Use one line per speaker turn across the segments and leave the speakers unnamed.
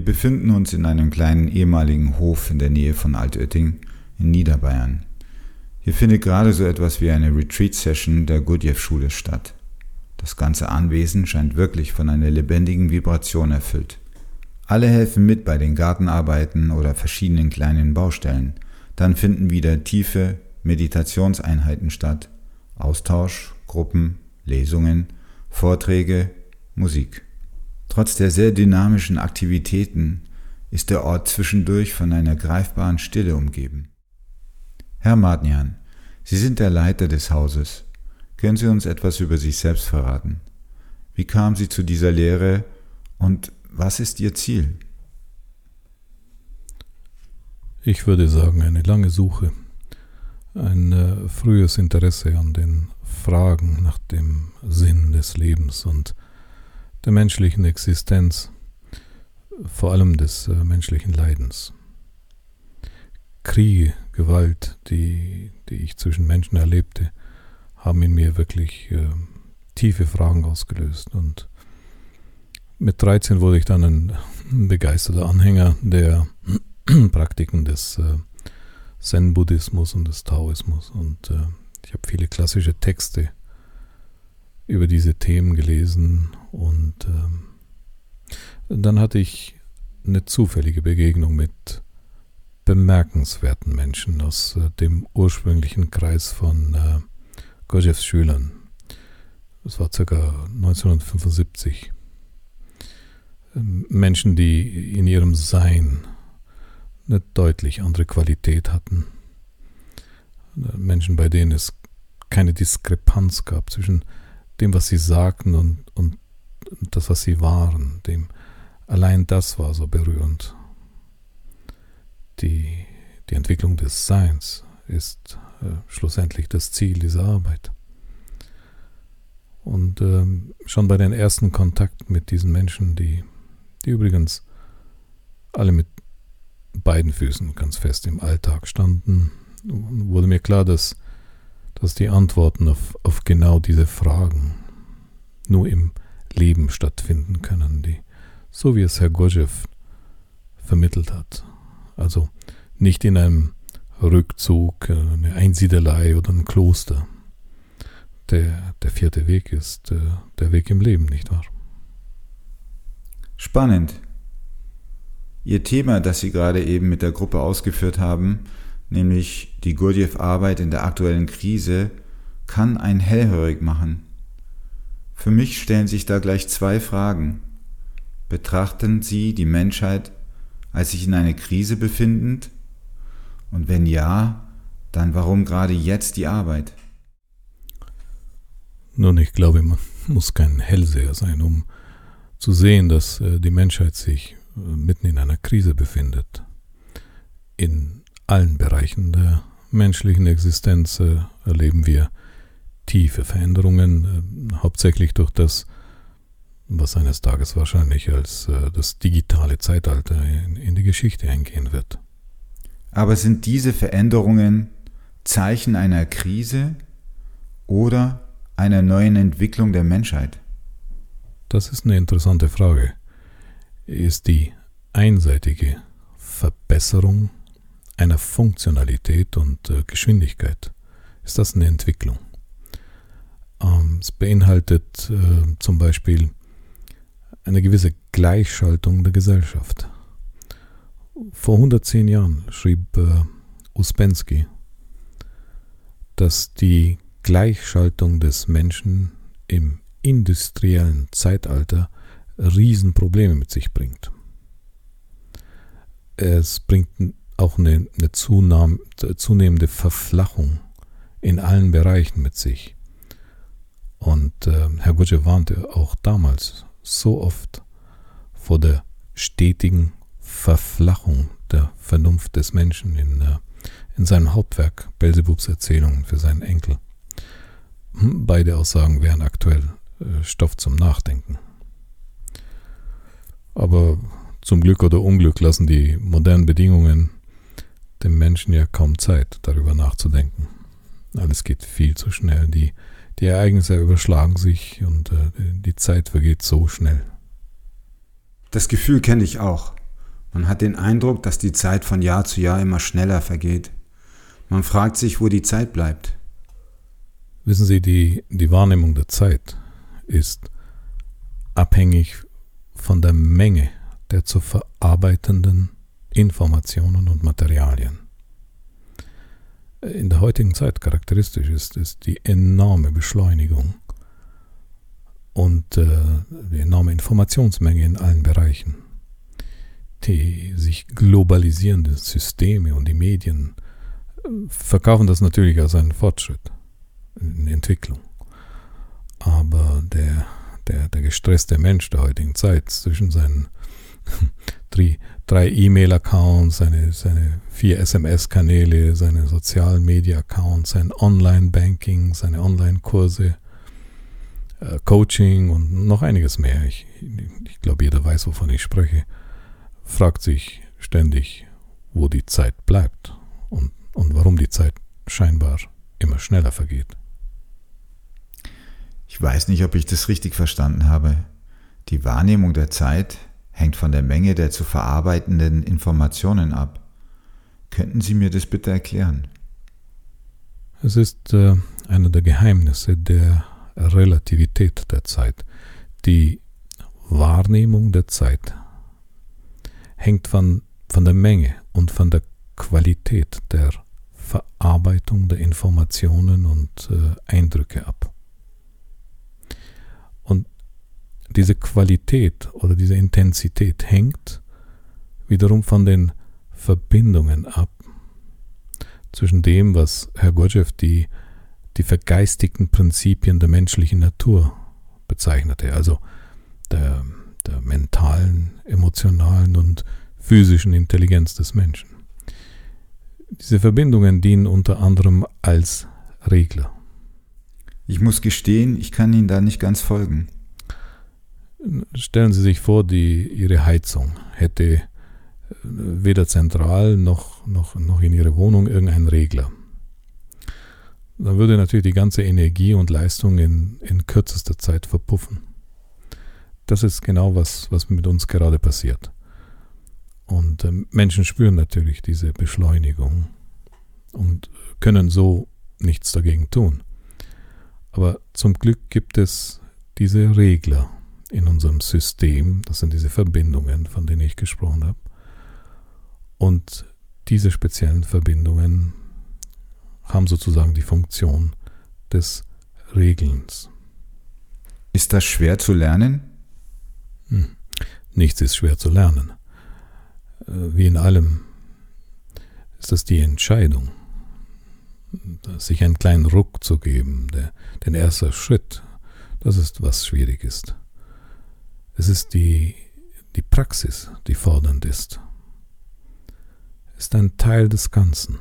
Wir befinden uns in einem kleinen ehemaligen Hof in der Nähe von Altötting in Niederbayern. Hier findet gerade so etwas wie eine Retreat-Session der Gurdjieff-Schule statt. Das ganze Anwesen scheint wirklich von einer lebendigen Vibration erfüllt. Alle helfen mit bei den Gartenarbeiten oder verschiedenen kleinen Baustellen. Dann finden wieder tiefe Meditationseinheiten statt. Austausch, Gruppen, Lesungen, Vorträge, Musik. Trotz der sehr dynamischen Aktivitäten ist der Ort zwischendurch von einer greifbaren Stille umgeben. Herr Madnian, Sie sind der Leiter des Hauses. Können Sie uns etwas über sich selbst verraten? Wie kamen Sie zu dieser Lehre und was ist Ihr Ziel?
Ich würde sagen, eine lange Suche, ein äh, frühes Interesse an den Fragen nach dem Sinn des Lebens und der menschlichen Existenz, vor allem des äh, menschlichen Leidens. Kriege, Gewalt, die, die ich zwischen Menschen erlebte, haben in mir wirklich äh, tiefe Fragen ausgelöst. Und mit 13 wurde ich dann ein begeisterter Anhänger der Praktiken des äh, Zen-Buddhismus und des Taoismus. Und äh, ich habe viele klassische Texte über diese Themen gelesen und ähm, dann hatte ich eine zufällige Begegnung mit bemerkenswerten Menschen aus äh, dem ursprünglichen Kreis von äh, Gurdjieffs Schülern. Das war ca. 1975. Ähm, Menschen, die in ihrem Sein eine deutlich andere Qualität hatten. Äh, Menschen, bei denen es keine Diskrepanz gab zwischen dem, was sie sagten und, und das, was sie waren, dem allein das war so berührend. Die, die Entwicklung des Seins ist äh, schlussendlich das Ziel dieser Arbeit. Und ähm, schon bei den ersten Kontakten mit diesen Menschen, die, die übrigens alle mit beiden Füßen ganz fest im Alltag standen, wurde mir klar, dass dass die Antworten auf, auf genau diese Fragen nur im Leben stattfinden können, die, so wie es Herr Gurdjieff vermittelt hat. Also nicht in einem Rückzug, äh, eine Einsiedelei oder ein Kloster. Der, der vierte Weg ist äh, der Weg im Leben, nicht wahr?
Spannend. Ihr Thema, das Sie gerade eben mit der Gruppe ausgeführt haben, nämlich die Gurdjieff-Arbeit in der aktuellen Krise, kann einen hellhörig machen. Für mich stellen sich da gleich zwei Fragen. Betrachten Sie die Menschheit als sich in einer Krise befindend? Und wenn ja, dann warum gerade jetzt die Arbeit?
Nun, ich glaube, man muss kein Hellseher sein, um zu sehen, dass äh, die Menschheit sich äh, mitten in einer Krise befindet. In allen Bereichen der menschlichen Existenz äh, erleben wir tiefe Veränderungen, äh, hauptsächlich durch das, was eines Tages wahrscheinlich als äh, das digitale Zeitalter in, in die Geschichte eingehen wird.
Aber sind diese Veränderungen Zeichen einer Krise oder einer neuen Entwicklung der Menschheit?
Das ist eine interessante Frage. Ist die einseitige Verbesserung einer Funktionalität und äh, Geschwindigkeit ist das eine Entwicklung. Ähm, es beinhaltet äh, zum Beispiel eine gewisse Gleichschaltung der Gesellschaft. Vor 110 Jahren schrieb äh, Uspensky, dass die Gleichschaltung des Menschen im industriellen Zeitalter Riesenprobleme mit sich bringt. Es bringt auch eine, eine zunehmende Verflachung in allen Bereichen mit sich. Und äh, Herr Gurdjieff warnte auch damals so oft vor der stetigen Verflachung der Vernunft des Menschen in, äh, in seinem Hauptwerk Belzebubs Erzählungen für seinen Enkel. Hm, beide Aussagen wären aktuell äh, Stoff zum Nachdenken. Aber zum Glück oder Unglück lassen die modernen Bedingungen dem Menschen ja kaum Zeit, darüber nachzudenken. Alles geht viel zu schnell. Die, die Ereignisse überschlagen sich und äh, die Zeit vergeht so schnell.
Das Gefühl kenne ich auch. Man hat den Eindruck, dass die Zeit von Jahr zu Jahr immer schneller vergeht. Man fragt sich, wo die Zeit bleibt.
Wissen Sie, die, die Wahrnehmung der Zeit ist abhängig von der Menge der zu verarbeitenden Informationen und Materialien. In der heutigen Zeit charakteristisch ist, ist die enorme Beschleunigung und äh, die enorme Informationsmenge in allen Bereichen. Die sich globalisierenden Systeme und die Medien äh, verkaufen das natürlich als einen Fortschritt in Entwicklung. Aber der, der, der gestresste Mensch der heutigen Zeit zwischen seinen drei, drei E-Mail-Accounts, seine, seine vier SMS-Kanäle, seine sozialen Media-Accounts, sein Online-Banking, seine Online-Kurse, äh, Coaching und noch einiges mehr. Ich, ich glaube, jeder weiß, wovon ich spreche. Fragt sich ständig, wo die Zeit bleibt und, und warum die Zeit scheinbar immer schneller vergeht.
Ich weiß nicht, ob ich das richtig verstanden habe. Die Wahrnehmung der Zeit hängt von der Menge der zu verarbeitenden Informationen ab. Könnten Sie mir das bitte erklären?
Es ist äh, einer der Geheimnisse der Relativität der Zeit. Die Wahrnehmung der Zeit hängt von, von der Menge und von der Qualität der Verarbeitung der Informationen und äh, Eindrücke ab. Und diese Qualität oder diese Intensität hängt wiederum von den Verbindungen ab zwischen dem, was Herr Gurdjieff die, die vergeistigten Prinzipien der menschlichen Natur bezeichnete, also der, der mentalen, emotionalen und physischen Intelligenz des Menschen. Diese Verbindungen dienen unter anderem als Regler.
Ich muss gestehen, ich kann Ihnen da nicht ganz folgen.
Stellen Sie sich vor, die, Ihre Heizung hätte äh, weder zentral noch, noch, noch in Ihrer Wohnung irgendeinen Regler. Dann würde natürlich die ganze Energie und Leistung in, in kürzester Zeit verpuffen. Das ist genau was, was mit uns gerade passiert. Und äh, Menschen spüren natürlich diese Beschleunigung und können so nichts dagegen tun. Aber zum Glück gibt es diese Regler, in unserem System. Das sind diese Verbindungen, von denen ich gesprochen habe. Und diese speziellen Verbindungen haben sozusagen die Funktion des Regelns.
Ist das schwer zu lernen?
Hm. Nichts ist schwer zu lernen. Äh, wie in allem ist das die Entscheidung, sich einen kleinen Ruck zu geben, der, den ersten Schritt, das ist, was schwierig ist. Es ist die, die Praxis, die fordernd ist. Es ist ein Teil des Ganzen.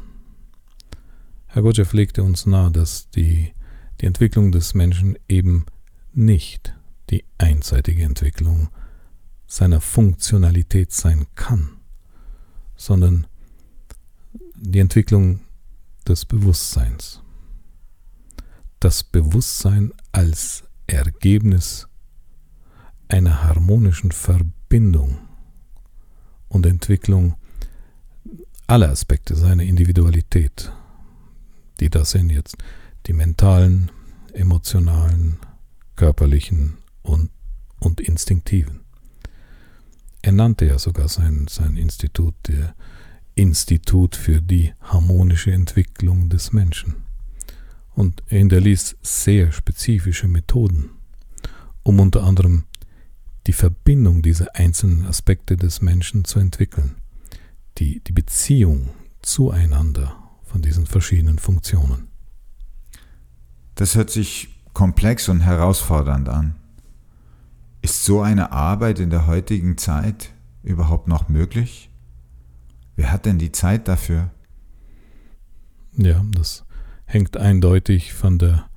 Herr Gurdjieff legte uns nahe, dass die, die Entwicklung des Menschen eben nicht die einseitige Entwicklung seiner Funktionalität sein kann, sondern die Entwicklung des Bewusstseins. Das Bewusstsein als Ergebnis einer harmonischen Verbindung und Entwicklung aller Aspekte seiner Individualität, die das sind jetzt die mentalen, emotionalen, körperlichen und, und instinktiven. Er nannte ja sogar sein, sein Institut der Institut für die harmonische Entwicklung des Menschen. Und er hinterließ sehr spezifische Methoden, um unter anderem die Verbindung dieser einzelnen Aspekte des Menschen zu entwickeln, die, die Beziehung zueinander von diesen verschiedenen Funktionen.
Das hört sich komplex und herausfordernd an. Ist so eine Arbeit in der heutigen Zeit überhaupt noch möglich? Wer hat denn die Zeit dafür?
Ja, das hängt eindeutig von der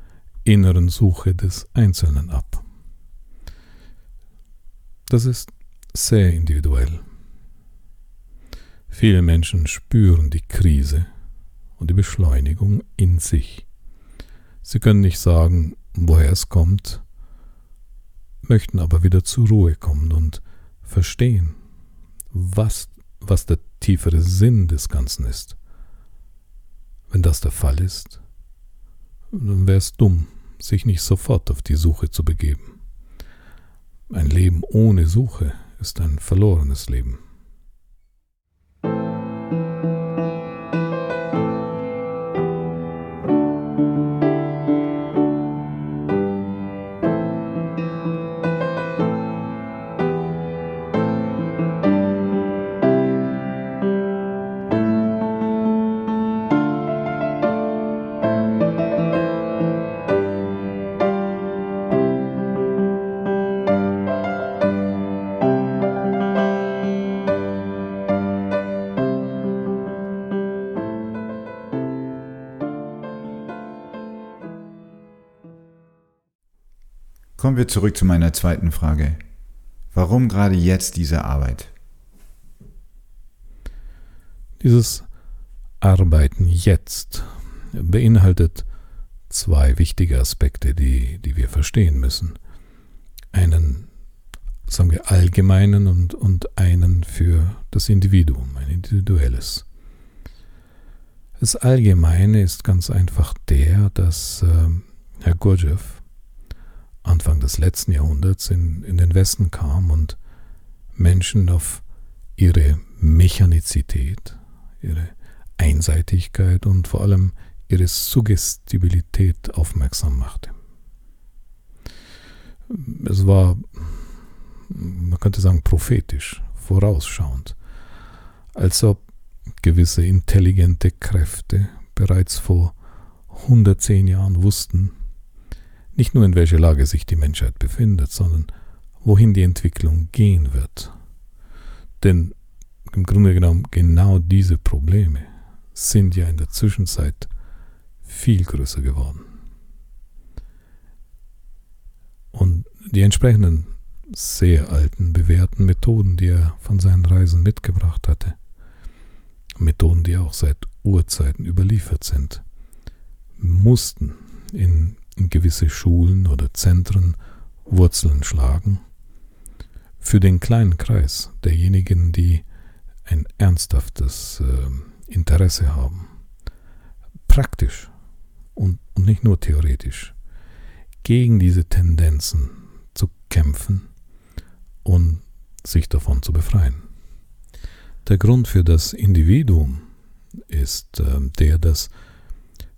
inneren Suche des Einzelnen ab. Das ist sehr individuell. Viele Menschen spüren die Krise und die Beschleunigung in sich. Sie können nicht sagen, woher es kommt, möchten aber wieder zur Ruhe kommen und verstehen, was was der tiefere Sinn des Ganzen ist. Wenn das der Fall ist, dann wäre es dumm, sich nicht sofort auf die Suche zu begeben. Ein Leben ohne Suche ist ein verlorenes Leben.
Wir zurück zu meiner zweiten Frage. Warum gerade jetzt diese Arbeit?
Dieses Arbeiten jetzt beinhaltet zwei wichtige Aspekte, die, die wir verstehen müssen. Einen, sagen wir, allgemeinen und, und einen für das Individuum, ein individuelles. Das Allgemeine ist ganz einfach der, dass äh, Herr Gurdjieff Anfang des letzten Jahrhunderts in, in den Westen kam und Menschen auf ihre Mechanizität, ihre Einseitigkeit und vor allem ihre Suggestibilität aufmerksam machte. Es war, man könnte sagen, prophetisch, vorausschauend, als ob gewisse intelligente Kräfte bereits vor 110 Jahren wussten, nicht nur in welcher Lage sich die Menschheit befindet, sondern wohin die Entwicklung gehen wird. Denn im Grunde genommen genau diese Probleme sind ja in der Zwischenzeit viel größer geworden. Und die entsprechenden sehr alten, bewährten Methoden, die er von seinen Reisen mitgebracht hatte, Methoden, die auch seit Urzeiten überliefert sind, mussten in in gewisse Schulen oder Zentren Wurzeln schlagen. Für den kleinen Kreis derjenigen, die ein ernsthaftes äh, Interesse haben, praktisch und, und nicht nur theoretisch, gegen diese Tendenzen zu kämpfen und sich davon zu befreien. Der Grund für das Individuum ist äh, der, dass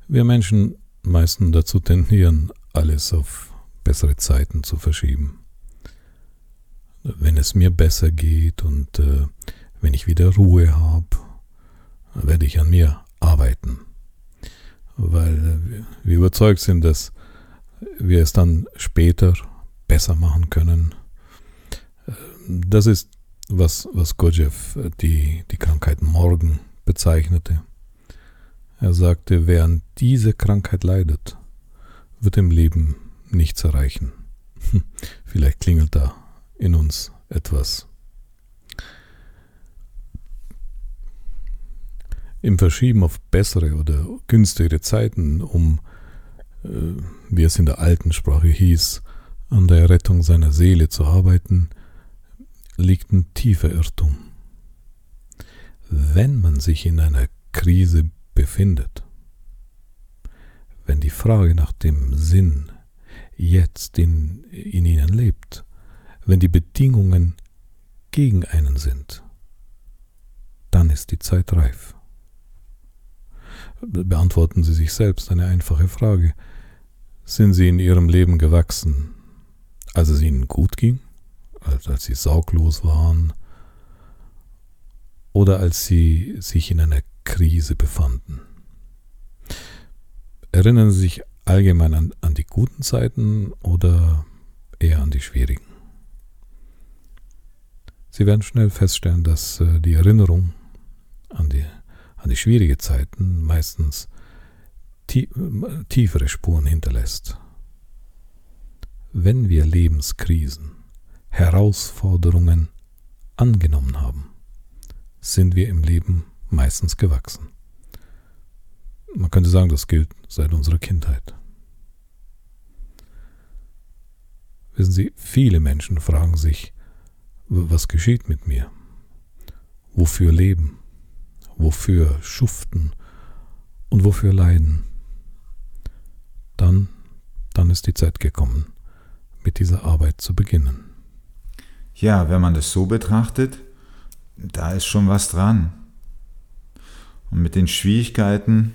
wir Menschen meisten dazu tendieren, alles auf bessere Zeiten zu verschieben. Wenn es mir besser geht und äh, wenn ich wieder Ruhe habe, werde ich an mir arbeiten. Weil äh, wir überzeugt sind, dass wir es dann später besser machen können. Äh, das ist, was, was Gurdjieff die, die Krankheit Morgen bezeichnete. Er sagte, wer an diese Krankheit leidet, wird im Leben nichts erreichen. Vielleicht klingelt da in uns etwas. Im Verschieben auf bessere oder günstigere Zeiten, um, äh, wie es in der alten Sprache hieß, an der Rettung seiner Seele zu arbeiten, liegt ein tiefer Irrtum. Wenn man sich in einer Krise befindet. Wenn die Frage nach dem Sinn jetzt in, in ihnen lebt, wenn die Bedingungen gegen einen sind, dann ist die Zeit reif. Beantworten Sie sich selbst eine einfache Frage. Sind Sie in Ihrem Leben gewachsen, als es Ihnen gut ging, als, als Sie sauglos waren, oder als Sie sich in einer Krise befanden. Erinnern Sie sich allgemein an, an die guten Zeiten oder eher an die schwierigen? Sie werden schnell feststellen, dass äh, die Erinnerung an die, an die schwierige Zeiten meistens tie tiefere Spuren hinterlässt. Wenn wir Lebenskrisen, Herausforderungen angenommen haben, sind wir im Leben meistens gewachsen. Man könnte sagen, das gilt seit unserer Kindheit. Wissen Sie, viele Menschen fragen sich, was geschieht mit mir? wofür leben, wofür schuften und wofür leiden, dann, dann ist die Zeit gekommen, mit dieser Arbeit zu beginnen.
Ja, wenn man das so betrachtet, da ist schon was dran. Und mit den Schwierigkeiten,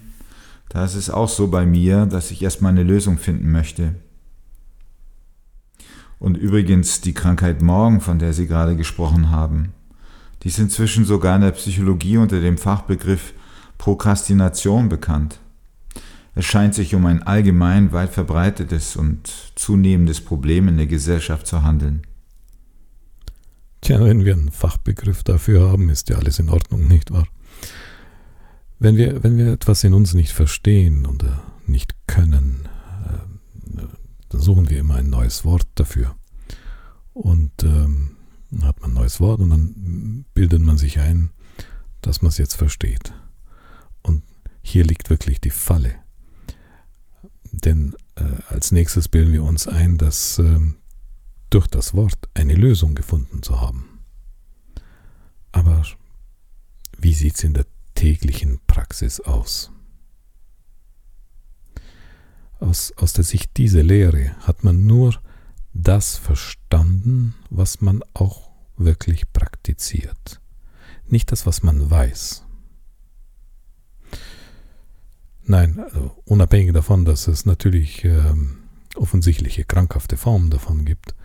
da ist es auch so bei mir, dass ich erstmal eine Lösung finden möchte. Und übrigens die Krankheit Morgen, von der Sie gerade gesprochen haben, die ist inzwischen sogar in der Psychologie unter dem Fachbegriff Prokrastination bekannt. Es scheint sich um ein allgemein weit verbreitetes und zunehmendes Problem in der Gesellschaft zu handeln.
Tja, wenn wir einen Fachbegriff dafür haben, ist ja alles in Ordnung, nicht wahr? Wenn wir, wenn wir etwas in uns nicht verstehen oder nicht können, äh, dann suchen wir immer ein neues Wort dafür. Und ähm, dann hat man ein neues Wort und dann bildet man sich ein, dass man es jetzt versteht. Und hier liegt wirklich die Falle. Denn äh, als nächstes bilden wir uns ein, dass äh, durch das Wort eine Lösung gefunden zu haben. Aber wie sieht es in der täglichen Praxis aus? Aus, aus der Sicht dieser Lehre hat man nur das verstanden, was man auch wirklich praktiziert, nicht das, was man weiß. Nein, also unabhängig davon, dass es natürlich ähm, offensichtliche krankhafte Formen davon gibt,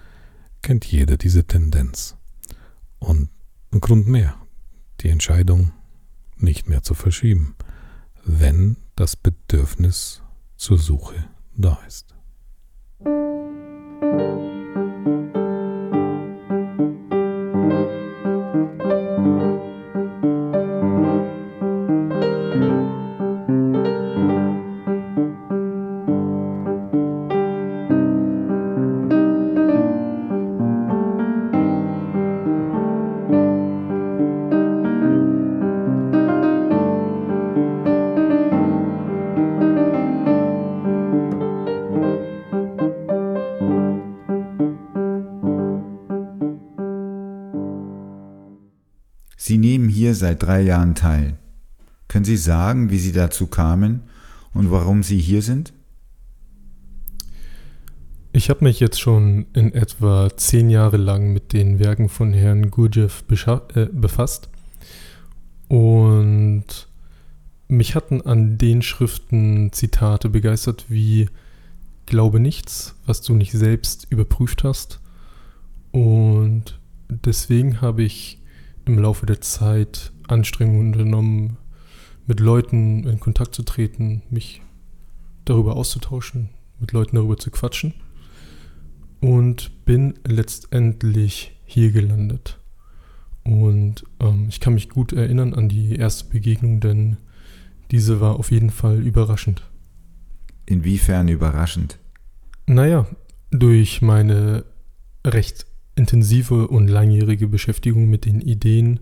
kennt jeder diese Tendenz. Und ein Grund mehr, die Entscheidung nicht mehr zu verschieben, wenn das Bedürfnis zur Suche da ist.
Seit drei Jahren teil. Können Sie sagen, wie Sie dazu kamen und warum Sie hier sind?
Ich habe mich jetzt schon in etwa zehn Jahre lang mit den Werken von Herrn Gurdjieff äh, befasst und mich hatten an den Schriften Zitate begeistert wie Glaube nichts, was du nicht selbst überprüft hast und deswegen habe ich im Laufe der Zeit Anstrengungen unternommen, mit Leuten in Kontakt zu treten, mich darüber auszutauschen, mit Leuten darüber zu quatschen und bin letztendlich hier gelandet. Und ähm, ich kann mich gut erinnern an die erste Begegnung, denn diese war auf jeden Fall überraschend.
Inwiefern überraschend?
Naja, durch meine recht intensive und langjährige Beschäftigung mit den Ideen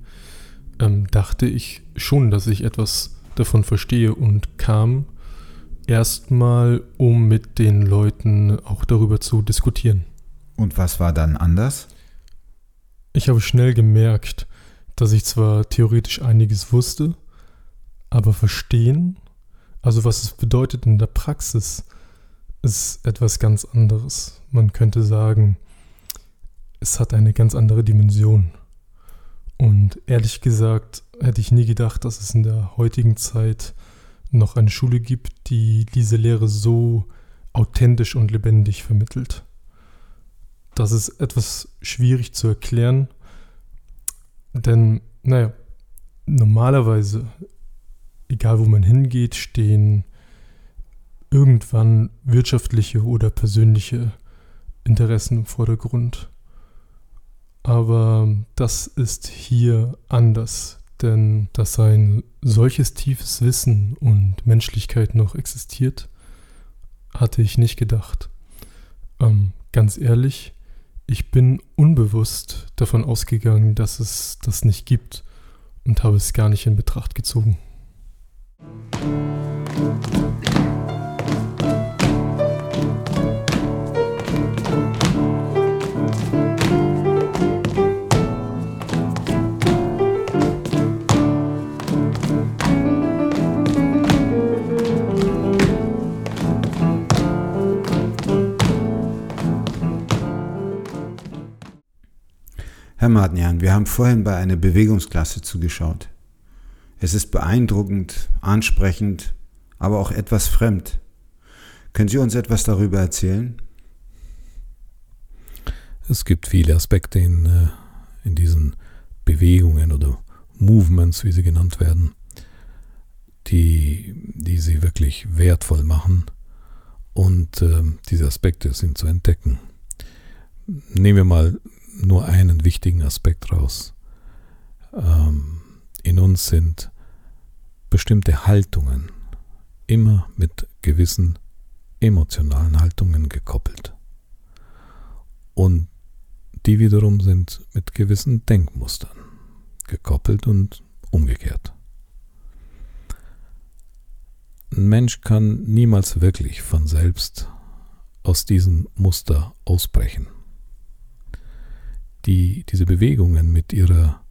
ähm, dachte ich schon, dass ich etwas davon verstehe und kam erstmal, um mit den Leuten auch darüber zu diskutieren.
Und was war dann anders?
Ich habe schnell gemerkt, dass ich zwar theoretisch einiges wusste, aber verstehen, also was es bedeutet in der Praxis, ist etwas ganz anderes. Man könnte sagen, es hat eine ganz andere Dimension. Und ehrlich gesagt hätte ich nie gedacht, dass es in der heutigen Zeit noch eine Schule gibt, die diese Lehre so authentisch und lebendig vermittelt. Das ist etwas schwierig zu erklären, denn, naja, normalerweise, egal wo man hingeht, stehen irgendwann wirtschaftliche oder persönliche Interessen im Vordergrund. Aber das ist hier anders, denn dass ein solches tiefes Wissen und Menschlichkeit noch existiert, hatte ich nicht gedacht. Ähm, ganz ehrlich, ich bin unbewusst davon ausgegangen, dass es das nicht gibt und habe es gar nicht in Betracht gezogen.
Herr Martnian, wir haben vorhin bei einer Bewegungsklasse zugeschaut. Es ist beeindruckend, ansprechend, aber auch etwas fremd. Können Sie uns etwas darüber erzählen?
Es gibt viele Aspekte in, äh, in diesen Bewegungen oder Movements, wie sie genannt werden, die, die sie wirklich wertvoll machen. Und äh, diese Aspekte sind zu entdecken. Nehmen wir mal nur einen wichtigen Aspekt raus. Ähm, in uns sind bestimmte Haltungen immer mit gewissen emotionalen Haltungen gekoppelt. Und die wiederum sind mit gewissen Denkmustern gekoppelt und umgekehrt. Ein Mensch kann niemals wirklich von selbst aus diesem Muster ausbrechen die, diese Bewegungen mit ihrer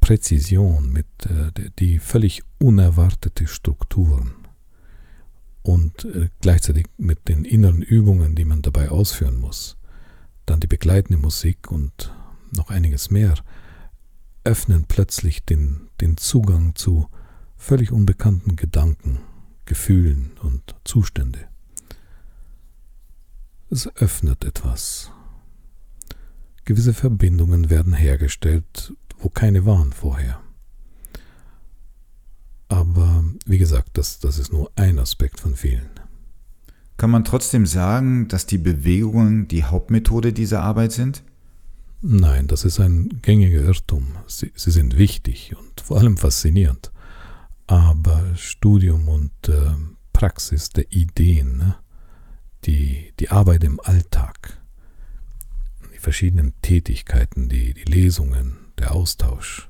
Präzision, mit äh, die völlig unerwartete Strukturen und äh, gleichzeitig mit den inneren Übungen, die man dabei ausführen muss, dann die begleitende Musik und noch einiges mehr, öffnen plötzlich den, den Zugang zu völlig unbekannten Gedanken, Gefühlen und Zustände. Es öffnet etwas Gewisse Verbindungen werden hergestellt, wo keine waren vorher. Aber wie gesagt, das, das ist nur ein Aspekt von vielen.
Kann man trotzdem sagen, dass die Bewegungen die Hauptmethode dieser Arbeit sind?
Nein, das ist ein gängiger Irrtum. Sie, sie sind wichtig und vor allem faszinierend. Aber Studium und äh, Praxis der Ideen, ne? die, die Arbeit im Alltag, verschiedenen Tätigkeiten, die, die Lesungen, der Austausch,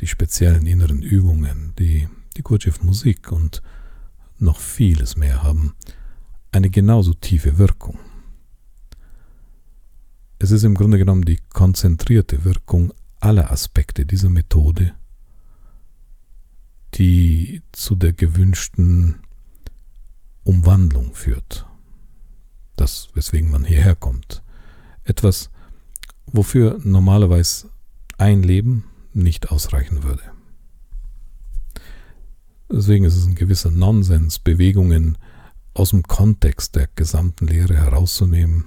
die speziellen inneren Übungen, die, die Gurdjieff-Musik und noch vieles mehr haben eine genauso tiefe Wirkung. Es ist im Grunde genommen die konzentrierte Wirkung aller Aspekte dieser Methode, die zu der gewünschten Umwandlung führt. Das, weswegen man hierher kommt etwas, wofür normalerweise ein Leben nicht ausreichen würde. Deswegen ist es ein gewisser Nonsens, Bewegungen aus dem Kontext der gesamten Lehre herauszunehmen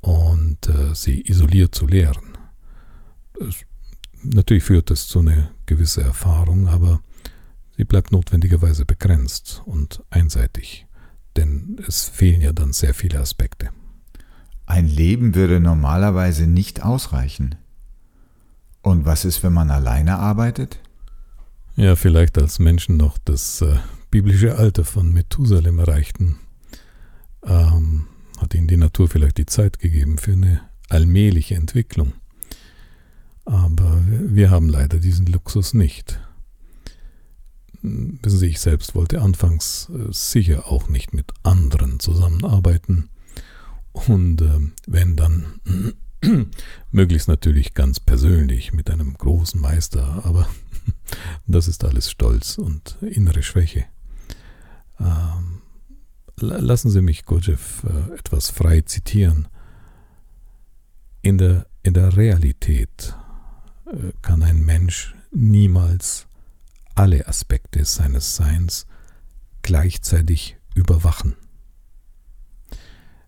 und äh, sie isoliert zu lehren. Es, natürlich führt es zu einer gewissen Erfahrung, aber sie bleibt notwendigerweise begrenzt und einseitig, denn es fehlen ja dann sehr viele Aspekte.
Ein Leben würde normalerweise nicht ausreichen. Und was ist, wenn man alleine arbeitet?
Ja, vielleicht als Menschen noch das äh, biblische Alter von Methusalem erreichten, ähm, hat ihnen die Natur vielleicht die Zeit gegeben für eine allmähliche Entwicklung. Aber wir haben leider diesen Luxus nicht. Wissen Sie, ich selbst wollte anfangs äh, sicher auch nicht mit anderen zusammenarbeiten und äh, wenn dann möglichst natürlich ganz persönlich mit einem großen Meister, aber das ist alles Stolz und innere Schwäche. Ähm, lassen Sie mich Gurdjieff äh, etwas frei zitieren. In der, in der Realität äh, kann ein Mensch niemals alle Aspekte seines Seins gleichzeitig überwachen.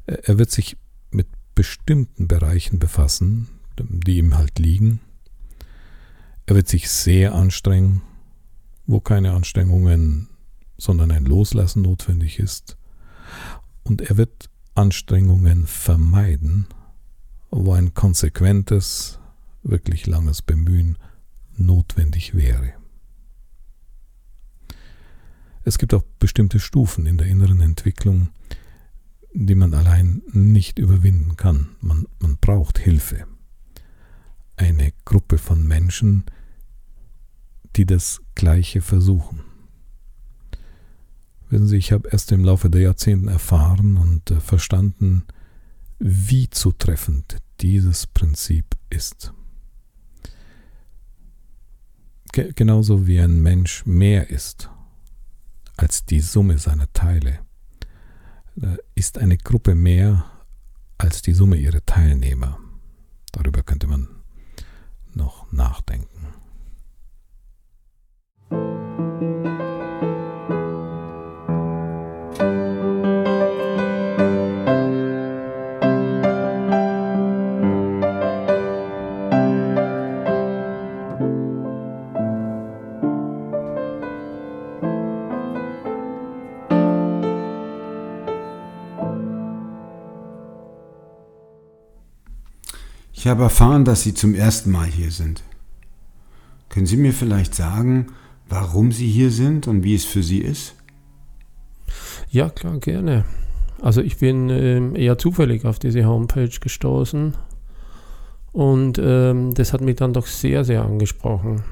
Er wird sich mit bestimmten Bereichen befassen, die ihm halt liegen. Er wird sich sehr anstrengen, wo keine Anstrengungen, sondern ein Loslassen notwendig ist. Und er wird Anstrengungen vermeiden, wo ein konsequentes, wirklich langes Bemühen notwendig wäre. Es gibt auch bestimmte Stufen in der inneren Entwicklung, die man allein nicht überwinden kann. Man, man braucht Hilfe. Eine Gruppe von Menschen, die das Gleiche versuchen. Wissen Sie, ich habe erst im Laufe der Jahrzehnte erfahren und äh, verstanden, wie zutreffend dieses Prinzip ist. Ge genauso wie ein Mensch mehr ist als die Summe seiner Teile äh, ist eine Gruppe mehr als die Summe ihrer Teilnehmer. Darüber könnte man noch nachdenken.
Ich habe erfahren, dass Sie zum ersten Mal hier sind. Können Sie mir vielleicht sagen, warum Sie hier sind und wie es für Sie ist?
Ja, klar, gerne. Also ich bin ähm, eher zufällig auf diese Homepage gestoßen und ähm, das hat mich dann doch sehr, sehr angesprochen.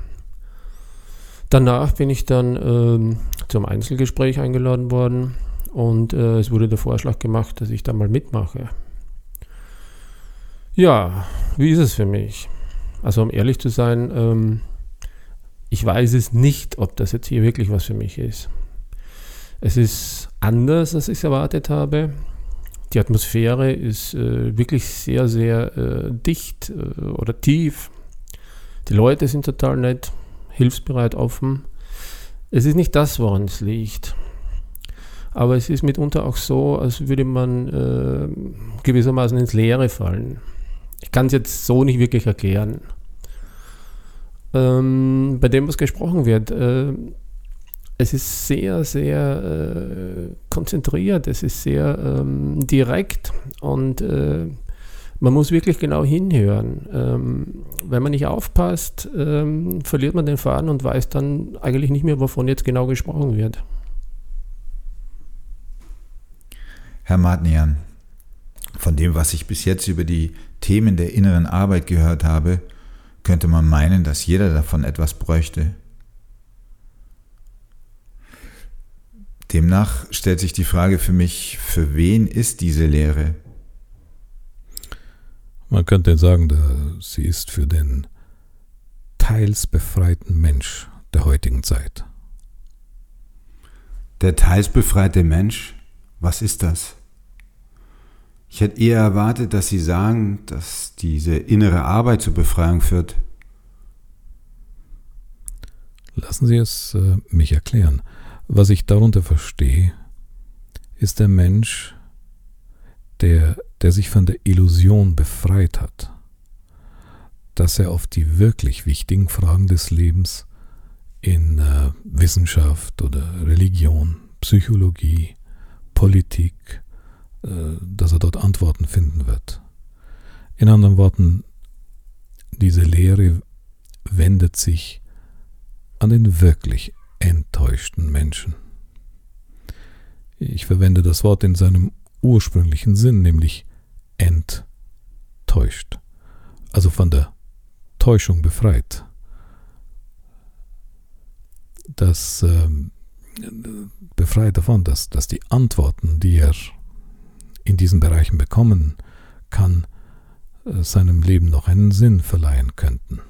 Danach bin ich dann ähm, zum Einzelgespräch eingeladen worden und äh, es wurde der Vorschlag gemacht, dass ich da mal mitmache. Ja, wie ist es für mich? Also um ehrlich zu sein, ähm, ich weiß es nicht, ob das jetzt hier wirklich was für mich ist. Es ist anders, als ich es erwartet habe. Die Atmosphäre ist äh, wirklich sehr, sehr äh, dicht äh, oder tief. Die Leute sind total nett, hilfsbereit, offen. Es ist nicht das, woran es liegt. Aber es ist mitunter auch so, als würde man äh, gewissermaßen ins Leere fallen. Ich kann es jetzt so nicht wirklich erklären. Ähm, bei dem, was gesprochen wird, äh, es ist sehr, sehr äh, konzentriert, es ist sehr ähm, direkt und äh, man muss wirklich genau hinhören. Ähm, wenn man nicht aufpasst, ähm, verliert man den Faden und weiß dann eigentlich nicht mehr, wovon jetzt genau gesprochen wird.
Herr Martnian, von dem, was ich bis jetzt über die Themen der inneren Arbeit gehört habe, könnte man meinen, dass jeder davon etwas bräuchte. Demnach stellt sich die Frage für mich, für wen ist diese Lehre?
Man könnte sagen, sie ist für den teils befreiten Mensch der heutigen Zeit.
Der teils befreite Mensch, was ist das? Ich hätte eher erwartet, dass Sie sagen, dass diese innere Arbeit zur Befreiung führt.
Lassen Sie es äh, mich erklären. Was ich darunter verstehe, ist der Mensch, der, der sich von der Illusion befreit hat, dass er auf die wirklich wichtigen Fragen des Lebens in äh, Wissenschaft oder Religion, Psychologie, Politik, dass er dort Antworten finden wird. In anderen Worten, diese Lehre wendet sich an den wirklich enttäuschten Menschen. Ich verwende das Wort in seinem ursprünglichen Sinn, nämlich enttäuscht, also von der Täuschung befreit. Das äh, befreit davon, dass, dass die Antworten, die er in diesen Bereichen bekommen kann, äh, seinem Leben noch einen Sinn verleihen könnten.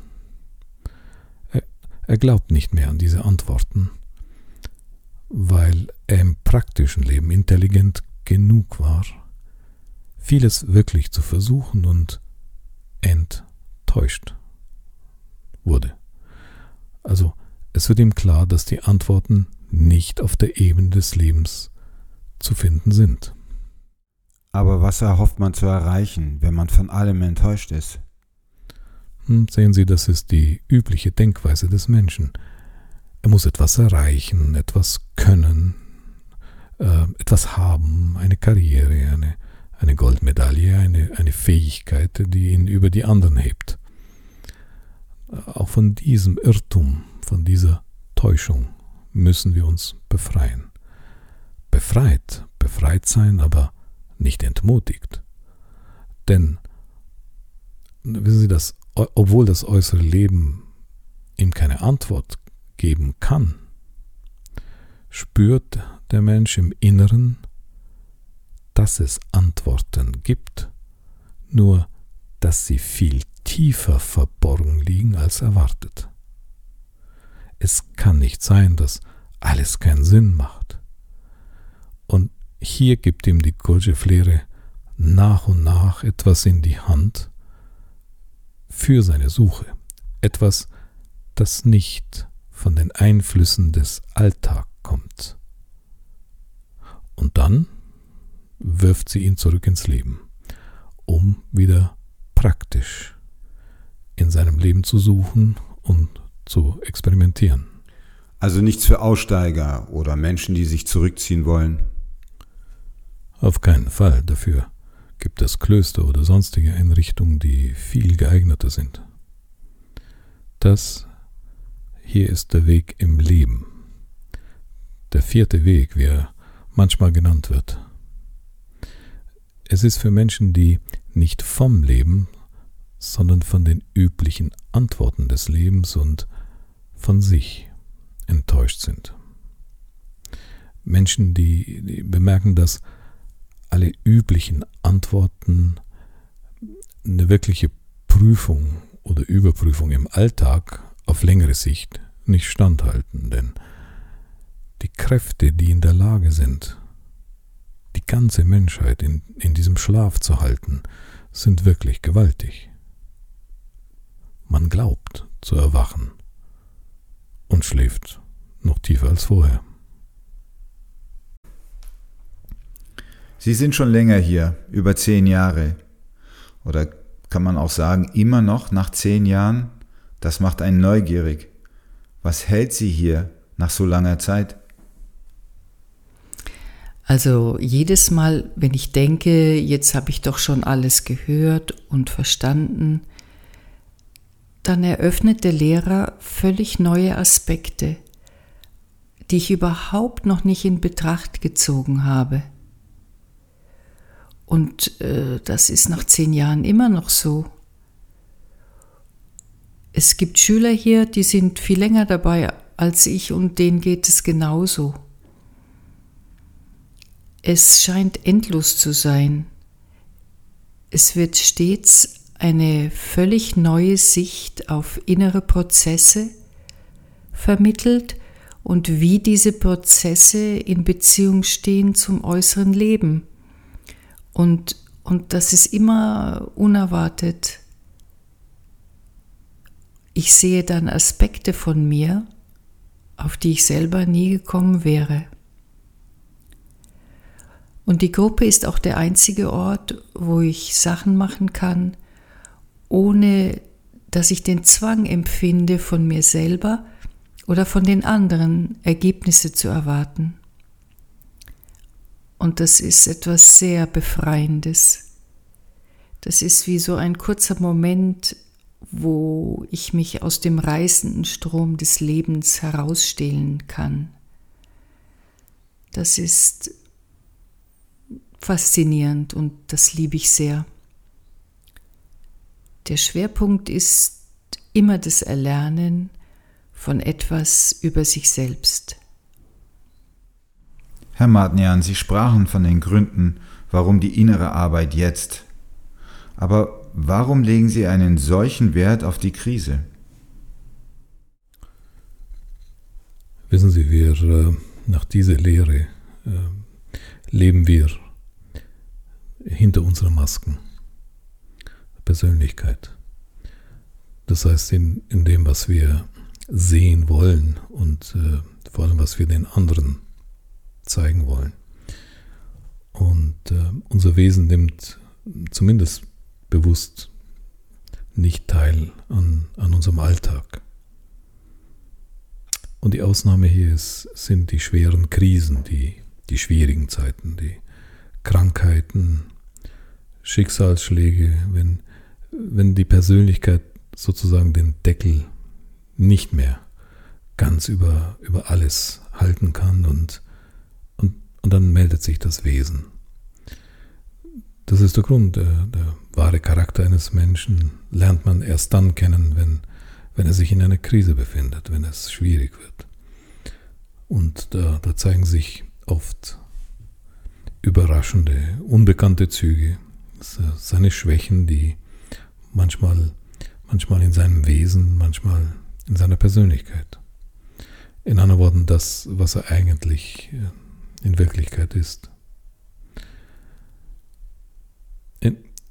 Er, er glaubt nicht mehr an diese Antworten, weil er im praktischen Leben intelligent genug war, vieles wirklich zu versuchen und enttäuscht wurde. Also es wird ihm klar, dass die Antworten nicht auf der Ebene des Lebens zu finden sind.
Aber was erhofft man zu erreichen, wenn man von allem enttäuscht ist?
Hm, sehen Sie, das ist die übliche Denkweise des Menschen. Er muss etwas erreichen, etwas können, äh, etwas haben, eine Karriere, eine, eine Goldmedaille, eine, eine Fähigkeit, die ihn über die anderen hebt. Auch von diesem Irrtum, von dieser Täuschung müssen wir uns befreien. Befreit, befreit sein, aber nicht entmutigt. Denn, wissen Sie das, obwohl das äußere Leben ihm keine Antwort geben kann, spürt der Mensch im Inneren, dass es Antworten gibt, nur dass sie viel tiefer verborgen liegen als erwartet. Es kann nicht sein, dass alles keinen Sinn macht. Hier gibt ihm die Gurdjieff-Lehre nach und nach etwas in die Hand für seine Suche, etwas, das nicht von den Einflüssen des Alltags kommt. Und dann wirft sie ihn zurück ins Leben, um wieder praktisch in seinem Leben zu suchen und zu experimentieren.
Also nichts für Aussteiger oder Menschen, die sich zurückziehen wollen.
Auf keinen Fall. Dafür gibt es Klöster oder sonstige Einrichtungen, die viel geeigneter sind. Das hier ist der Weg im Leben. Der vierte Weg, wie er manchmal genannt wird. Es ist für Menschen, die nicht vom Leben, sondern von den üblichen Antworten des Lebens und von sich enttäuscht sind. Menschen, die, die bemerken, dass alle üblichen Antworten eine wirkliche Prüfung oder Überprüfung im Alltag auf längere Sicht nicht standhalten, denn die Kräfte, die in der Lage sind, die ganze Menschheit in, in diesem Schlaf zu halten, sind wirklich gewaltig. Man glaubt zu erwachen und schläft noch tiefer als vorher.
Sie sind schon länger hier, über zehn Jahre. Oder kann man auch sagen, immer noch nach zehn Jahren? Das macht einen neugierig. Was hält Sie hier nach so langer Zeit?
Also jedes Mal, wenn ich denke, jetzt habe ich doch schon alles gehört und verstanden, dann eröffnet der Lehrer völlig neue Aspekte, die ich überhaupt noch nicht in Betracht gezogen habe. Und äh, das ist nach zehn Jahren immer noch so. Es gibt Schüler hier, die sind viel länger dabei als ich und denen geht es genauso. Es scheint endlos zu sein. Es wird stets eine völlig neue Sicht auf innere Prozesse vermittelt und wie diese Prozesse in Beziehung stehen zum äußeren Leben. Und, und das ist immer unerwartet. Ich sehe dann Aspekte von mir, auf die ich selber nie gekommen wäre. Und die Gruppe ist auch der einzige Ort, wo ich Sachen machen kann, ohne dass ich den Zwang empfinde, von mir selber oder von den anderen Ergebnisse zu erwarten. Und das ist etwas sehr Befreiendes. Das ist wie so ein kurzer Moment, wo ich mich aus dem reißenden Strom des Lebens herausstehlen kann. Das ist faszinierend und das liebe ich sehr. Der Schwerpunkt ist immer das Erlernen von etwas über sich selbst.
Herr Martnian, Sie sprachen von den Gründen, warum die innere Arbeit jetzt. Aber warum legen Sie einen solchen Wert auf die Krise?
Wissen Sie, wir äh, nach dieser Lehre äh, leben wir hinter unseren Masken. Persönlichkeit. Das heißt, in, in dem, was wir sehen wollen und äh, vor allem, was wir den anderen zeigen wollen. Und äh, unser Wesen nimmt zumindest bewusst nicht teil an, an unserem Alltag. Und die Ausnahme hier ist, sind die schweren Krisen, die, die schwierigen Zeiten, die Krankheiten, Schicksalsschläge, wenn, wenn die Persönlichkeit sozusagen den Deckel nicht mehr ganz über, über alles halten kann und, und, dann meldet sich das Wesen. Das ist der Grund, der, der wahre Charakter eines Menschen lernt man erst dann kennen, wenn, wenn er sich in einer Krise befindet, wenn es schwierig wird. Und da, da zeigen sich oft überraschende, unbekannte Züge, seine Schwächen, die manchmal, manchmal in seinem Wesen, manchmal in seiner Persönlichkeit. In anderen Worten, das, was er eigentlich äh, in Wirklichkeit ist.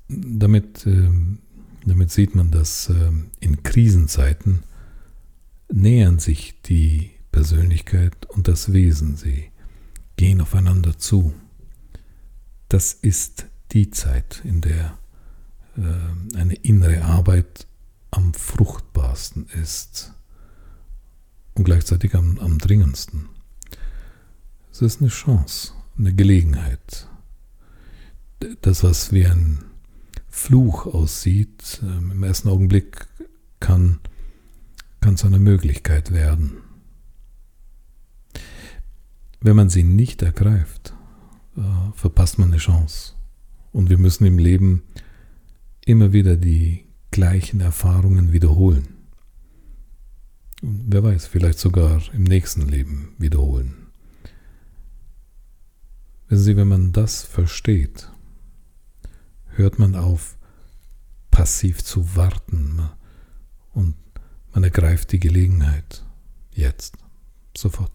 damit ähm, Damit sieht man, dass ähm, in Krisenzeiten nähern sich die Persönlichkeit und das Wesen. Sie gehen aufeinander zu. Das ist die Zeit, in der äh, eine innere Arbeit am fruchtbarsten ist und gleichzeitig am, am dringendsten. Es ist eine Chance, eine Gelegenheit. Das, was wie ein Fluch aussieht, ähm, im ersten Augenblick kann, kann zu einer Möglichkeit werden. Wenn man sie nicht ergreift, äh, verpasst man eine Chance. Und wir müssen im Leben immer wieder die gleichen Erfahrungen wiederholen. Und wer weiß, vielleicht sogar im nächsten Leben wiederholen. Wissen Sie, wenn man das versteht, hört man auf, passiv zu warten und man ergreift die Gelegenheit jetzt, sofort.